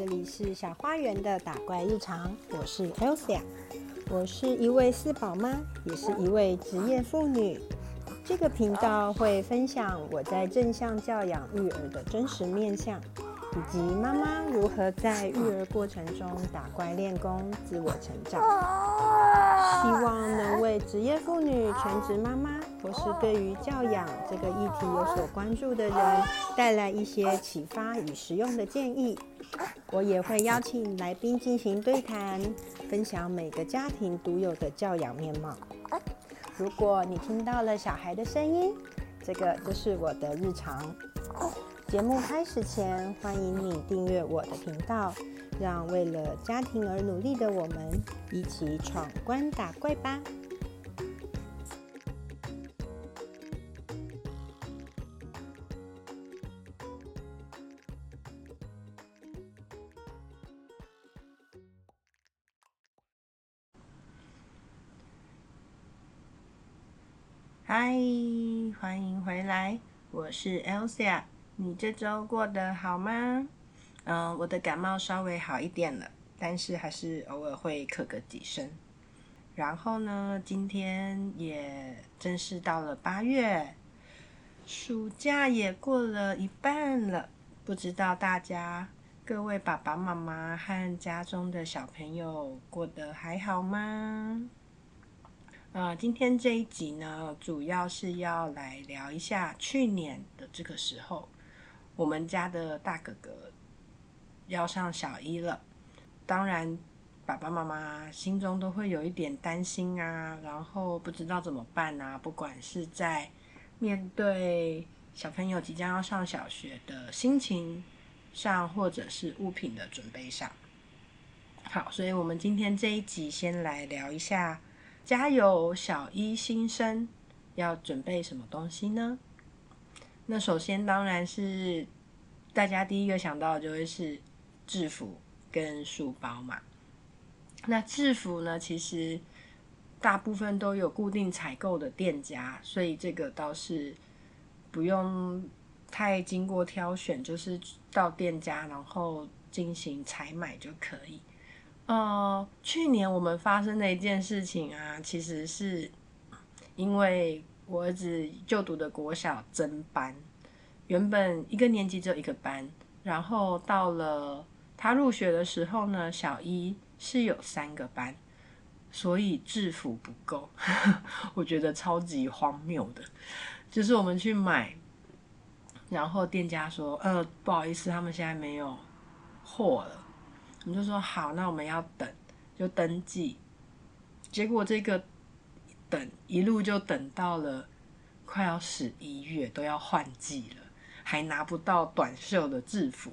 这里是小花园的打怪日常，我是 Elsa，我是一位四宝妈，也是一位职业妇女。这个频道会分享我在正向教养育儿的真实面相。以及妈妈如何在育儿过程中打怪练功、自我成长，职业妇女、全职妈妈或是对于教养这个议题有所关注的人带来一些启发与实用的建议。我也会邀请来宾进行对谈，分享每个家庭独有的教养面貌。如果你听到了小孩的声音，这个就是我的日常。节目开始前，欢迎你订阅我的频道，让为了家庭而努力的我们一起闯关打怪吧！嗨，欢迎回来，我是 Elsa。你这周过得好吗？嗯，我的感冒稍微好一点了，但是还是偶尔会咳个几声。然后呢，今天也正式到了八月，暑假也过了一半了。不知道大家各位爸爸妈妈和家中的小朋友过得还好吗？呃，今天这一集呢，主要是要来聊一下去年的这个时候。我们家的大哥哥要上小一了，当然爸爸妈妈心中都会有一点担心啊，然后不知道怎么办啊。不管是在面对小朋友即将要上小学的心情上，或者是物品的准备上。好，所以我们今天这一集先来聊一下，加油小一新生要准备什么东西呢？那首先当然是大家第一个想到的就会是制服跟书包嘛。那制服呢，其实大部分都有固定采购的店家，所以这个倒是不用太经过挑选，就是到店家然后进行采买就可以。呃，去年我们发生的一件事情啊，其实是因为。我儿子就读的国小增班，原本一个年级只有一个班，然后到了他入学的时候呢，小一是有三个班，所以制服不够，我觉得超级荒谬的。就是我们去买，然后店家说：“呃，不好意思，他们现在没有货了。”我们就说：“好，那我们要等，就登记。”结果这个。等一路就等到了快要十一月，都要换季了，还拿不到短袖的制服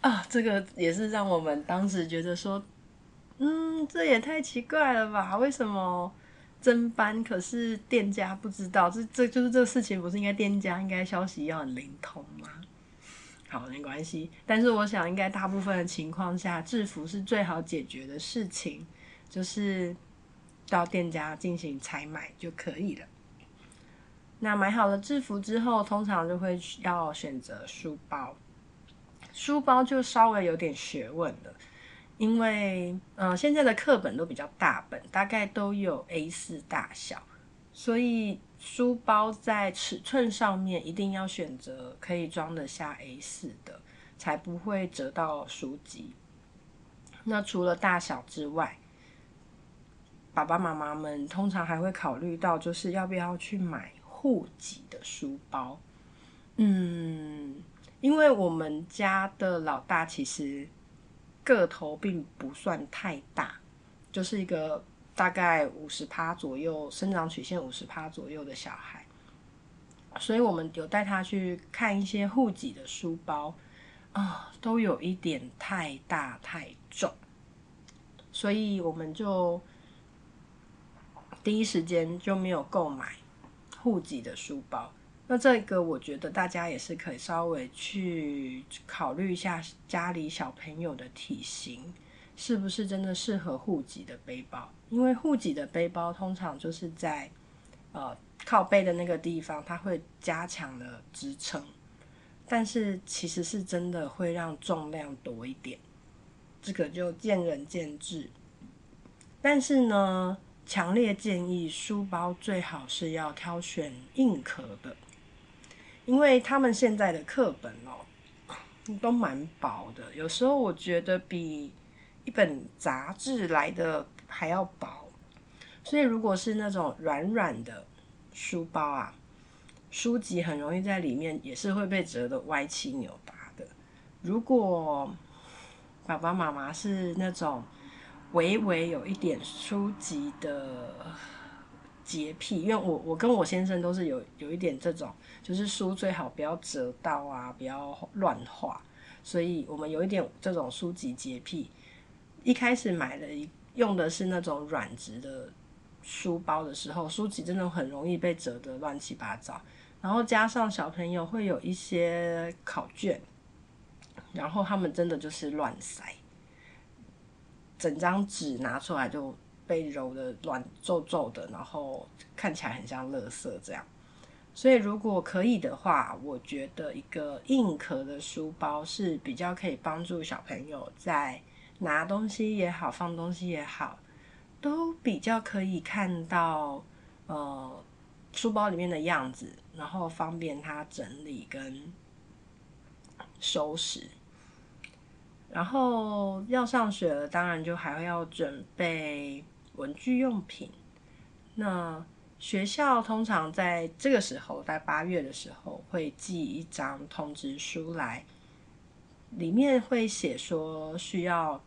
啊！这个也是让我们当时觉得说，嗯，这也太奇怪了吧？为什么真班？可是店家不知道，这这就是这事情，不是应该店家应该消息要很灵通吗？好，没关系。但是我想，应该大部分的情况下，制服是最好解决的事情，就是。到店家进行采买就可以了。那买好了制服之后，通常就会要选择书包。书包就稍微有点学问了，因为嗯，现在的课本都比较大本，大概都有 A 四大小，所以书包在尺寸上面一定要选择可以装得下 A 四的，才不会折到书籍。那除了大小之外，爸爸妈妈们通常还会考虑到，就是要不要去买户籍的书包。嗯，因为我们家的老大其实个头并不算太大，就是一个大概五十趴左右，生长曲线五十趴左右的小孩，所以我们有带他去看一些户籍的书包啊，都有一点太大太重，所以我们就。第一时间就没有购买户籍的书包，那这个我觉得大家也是可以稍微去考虑一下家里小朋友的体型是不是真的适合户籍的背包，因为户籍的背包通常就是在呃靠背的那个地方，它会加强了支撑，但是其实是真的会让重量多一点，这个就见仁见智。但是呢，强烈建议书包最好是要挑选硬壳的，因为他们现在的课本哦都蛮薄的，有时候我觉得比一本杂志来的还要薄。所以如果是那种软软的书包啊。书籍很容易在里面也是会被折得歪七扭八的。如果爸爸妈妈是那种微微有一点书籍的洁癖，因为我我跟我先生都是有有一点这种，就是书最好不要折到啊，不要乱画，所以我们有一点这种书籍洁癖。一开始买了一用的是那种软质的书包的时候，书籍真的很容易被折得乱七八糟。然后加上小朋友会有一些考卷，然后他们真的就是乱塞，整张纸拿出来就被揉的乱皱皱的，然后看起来很像垃圾这样。所以如果可以的话，我觉得一个硬壳的书包是比较可以帮助小朋友在拿东西也好、放东西也好，都比较可以看到呃。书包里面的样子，然后方便他整理跟收拾。然后要上学了，当然就还要准备文具用品。那学校通常在这个时候，在八月的时候会寄一张通知书来，里面会写说需要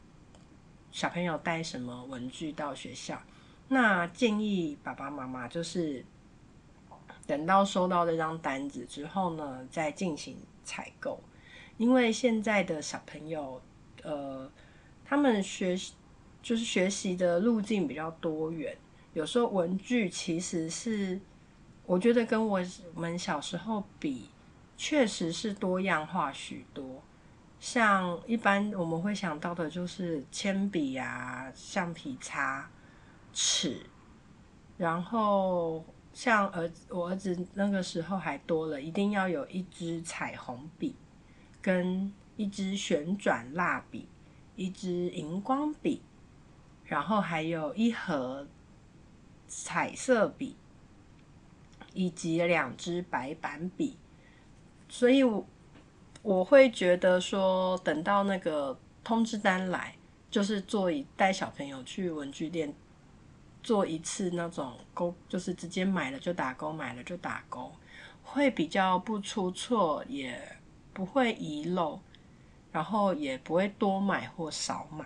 小朋友带什么文具到学校。那建议爸爸妈妈就是。等到收到这张单子之后呢，再进行采购。因为现在的小朋友，呃，他们学就是学习的路径比较多元，有时候文具其实是我觉得跟我们小时候比，确实是多样化许多。像一般我们会想到的就是铅笔啊、橡皮擦、尺，然后。像儿我儿子那个时候还多了，一定要有一支彩虹笔，跟一支旋转蜡笔，一支荧光笔，然后还有一盒彩色笔，以及两支白板笔。所以，我我会觉得说，等到那个通知单来，就是做一带小朋友去文具店。做一次那种勾，就是直接买了就打勾，买了就打勾，会比较不出错，也不会遗漏，然后也不会多买或少买。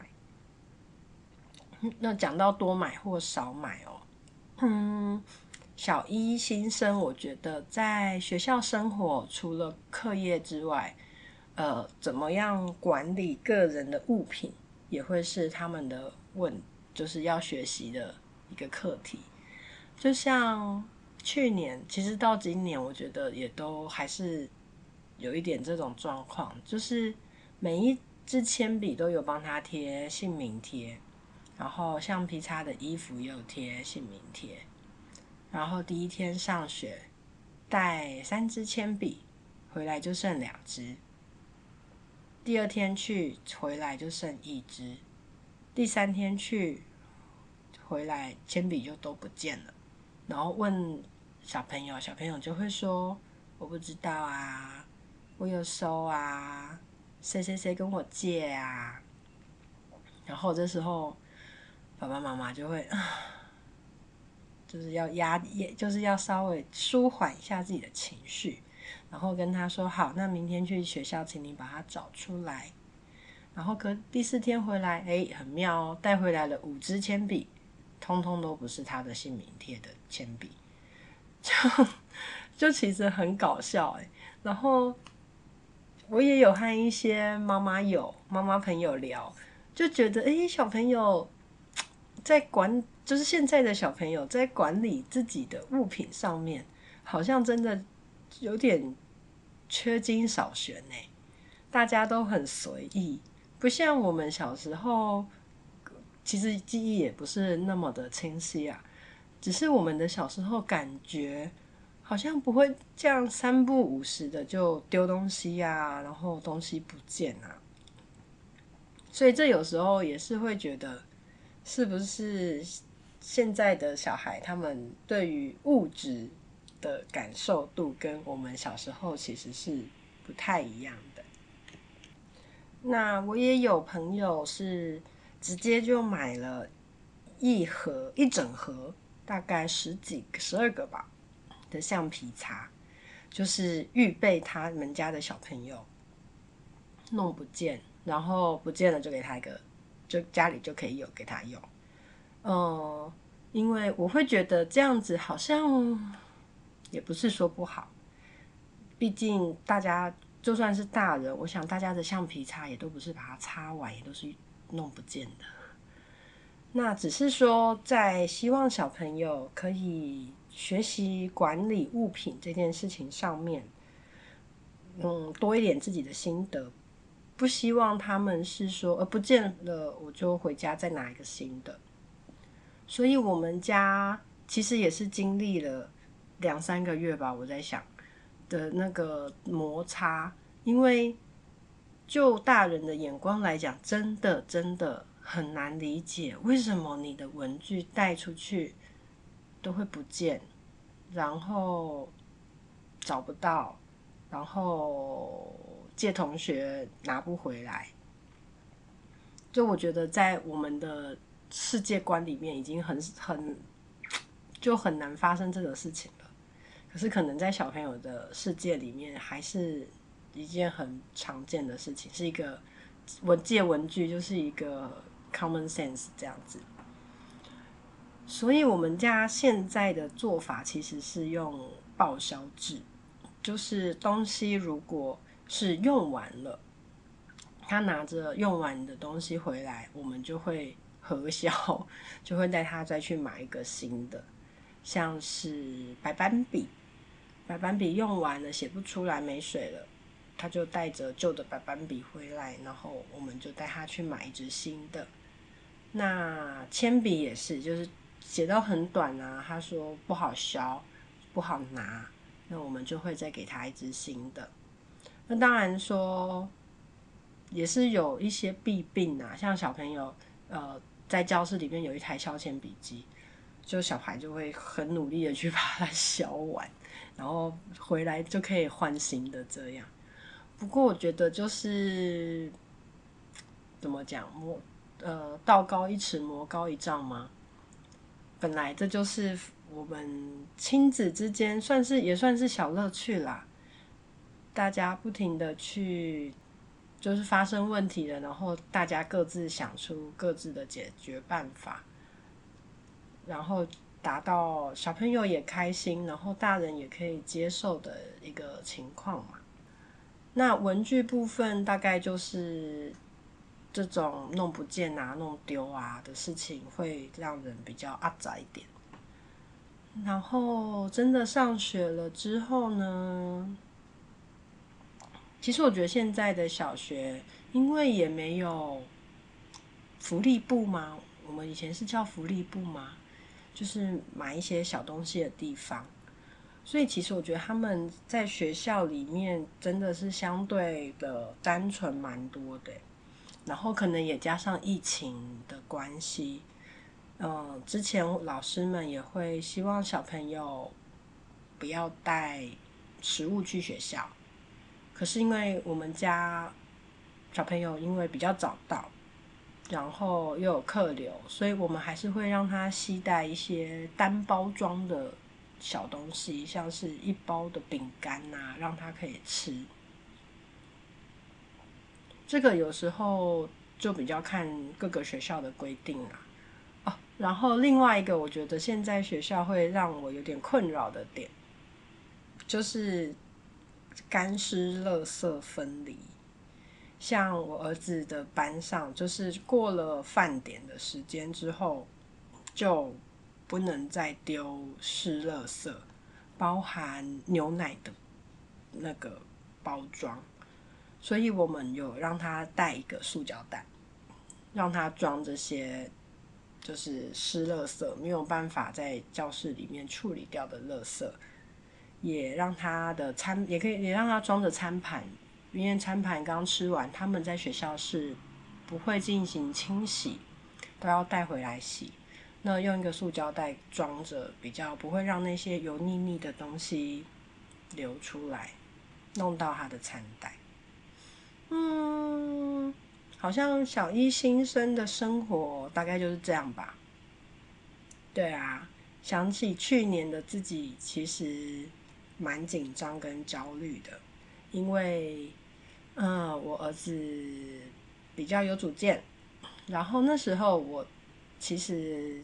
那讲到多买或少买哦，嗯，小一新生，我觉得在学校生活除了课业之外，呃，怎么样管理个人的物品，也会是他们的问，就是要学习的。一个课题，就像去年，其实到今年，我觉得也都还是有一点这种状况，就是每一支铅笔都有帮他贴姓名贴，然后橡皮擦的衣服也有贴姓名贴，然后第一天上学带三支铅笔回来就剩两支，第二天去回来就剩一支，第三天去。回来铅笔就都不见了，然后问小朋友，小朋友就会说我不知道啊，我有收啊，谁谁谁跟我借啊，然后这时候爸爸妈妈就会啊，就是要压，也就是要稍微舒缓一下自己的情绪，然后跟他说好，那明天去学校，请你把它找出来，然后可第四天回来，哎，很妙哦，带回来了五支铅笔。通通都不是他的姓名贴的铅笔，就就其实很搞笑哎。然后我也有和一些妈妈有妈妈朋友聊，就觉得哎，小朋友在管，就是现在的小朋友在管理自己的物品上面，好像真的有点缺斤少选哎。大家都很随意，不像我们小时候。其实记忆也不是那么的清晰啊，只是我们的小时候感觉，好像不会这样三不五时的就丢东西呀，然后东西不见啊。所以这有时候也是会觉得，是不是现在的小孩他们对于物质的感受度跟我们小时候其实是不太一样的。那我也有朋友是直接就买了一盒一整盒，大概十几十二个吧的橡皮擦，就是预备他们家的小朋友弄不见。然后不见了就给他一个，就家里就可以有给他用。嗯，因为我会觉得这样子好像也不是说不好，毕竟大家就算是大人，我想大家的橡皮擦也都不是把它擦完，也都是弄不见的。那只是说在希望小朋友可以学习管理物品这件事情上面，嗯，多一点自己的心得。不希望他们是说，呃，不见了我就回家再拿一个新的。所以我们家其实也是经历了两三个月吧，我在想的那个摩擦，因为就大人的眼光来讲，真的真的很难理解为什么你的文具带出去都会不见，然后找不到，然后。借同学拿不回来，就我觉得在我们的世界观里面已经很很就很难发生这个事情了。可是可能在小朋友的世界里面，还是一件很常见的事情，是一个文借文具就是一个 common sense 这样子。所以我们家现在的做法其实是用报销制，就是东西如果。是用完了，他拿着用完的东西回来，我们就会核销，就会带他再去买一个新的，像是白板笔，白板笔用完了写不出来没水了，他就带着旧的白板笔回来，然后我们就带他去买一支新的。那铅笔也是，就是写到很短啊，他说不好削，不好拿，那我们就会再给他一支新的。那当然说，也是有一些弊病啊，像小朋友，呃，在教室里面有一台削铅笔机，就小孩就会很努力的去把它削完，然后回来就可以换新的这样。不过我觉得就是怎么讲，魔呃道高一尺，魔高一丈吗？本来这就是我们亲子之间算是也算是小乐趣啦。大家不停的去，就是发生问题了，然后大家各自想出各自的解决办法，然后达到小朋友也开心，然后大人也可以接受的一个情况嘛。那文具部分大概就是这种弄不见啊、弄丢啊的事情，会让人比较阿杂一点。然后真的上学了之后呢？其实我觉得现在的小学，因为也没有福利部嘛，我们以前是叫福利部嘛，就是买一些小东西的地方，所以其实我觉得他们在学校里面真的是相对的单纯蛮多的，然后可能也加上疫情的关系，嗯，之前老师们也会希望小朋友不要带食物去学校。可是因为我们家小朋友因为比较早到，然后又有客流，所以我们还是会让他携带一些单包装的小东西，像是一包的饼干呐，让他可以吃。这个有时候就比较看各个学校的规定啦。哦，然后另外一个我觉得现在学校会让我有点困扰的点，就是。干湿垃圾分离，像我儿子的班上，就是过了饭点的时间之后，就不能再丢湿垃圾，包含牛奶的那个包装，所以我们有让他带一个塑胶袋，让他装这些就是湿垃圾，没有办法在教室里面处理掉的垃圾。也让他的餐也可以也让他装着餐盘，因为餐盘刚吃完，他们在学校是不会进行清洗，都要带回来洗。那用一个塑胶袋装着，比较不会让那些油腻腻的东西流出来，弄到他的餐袋。嗯，好像小一新生的生活大概就是这样吧。对啊，想起去年的自己，其实蛮紧张跟焦虑的，因为，嗯，我儿子比较有主见，然后那时候我其实。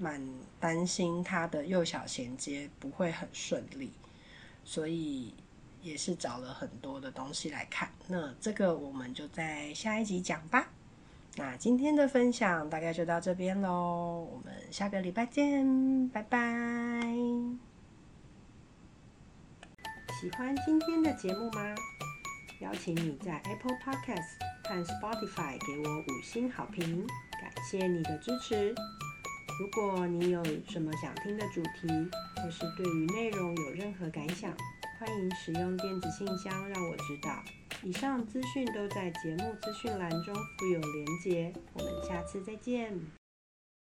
蛮担心他的幼小衔接不会很顺利，所以也是找了很多的东西来看。那这个我们就在下一集讲吧。那今天的分享大概就到这边喽，我们下个礼拜见，拜拜。喜欢今天的节目吗？邀请你在 Apple Podcast 和 Spotify 给我五星好评，感谢你的支持。如果你有什么想听的主题，或是对于内容有任何感想，欢迎使用电子信箱让我知道。以上资讯都在节目资讯栏中附有连结。我们下次再见。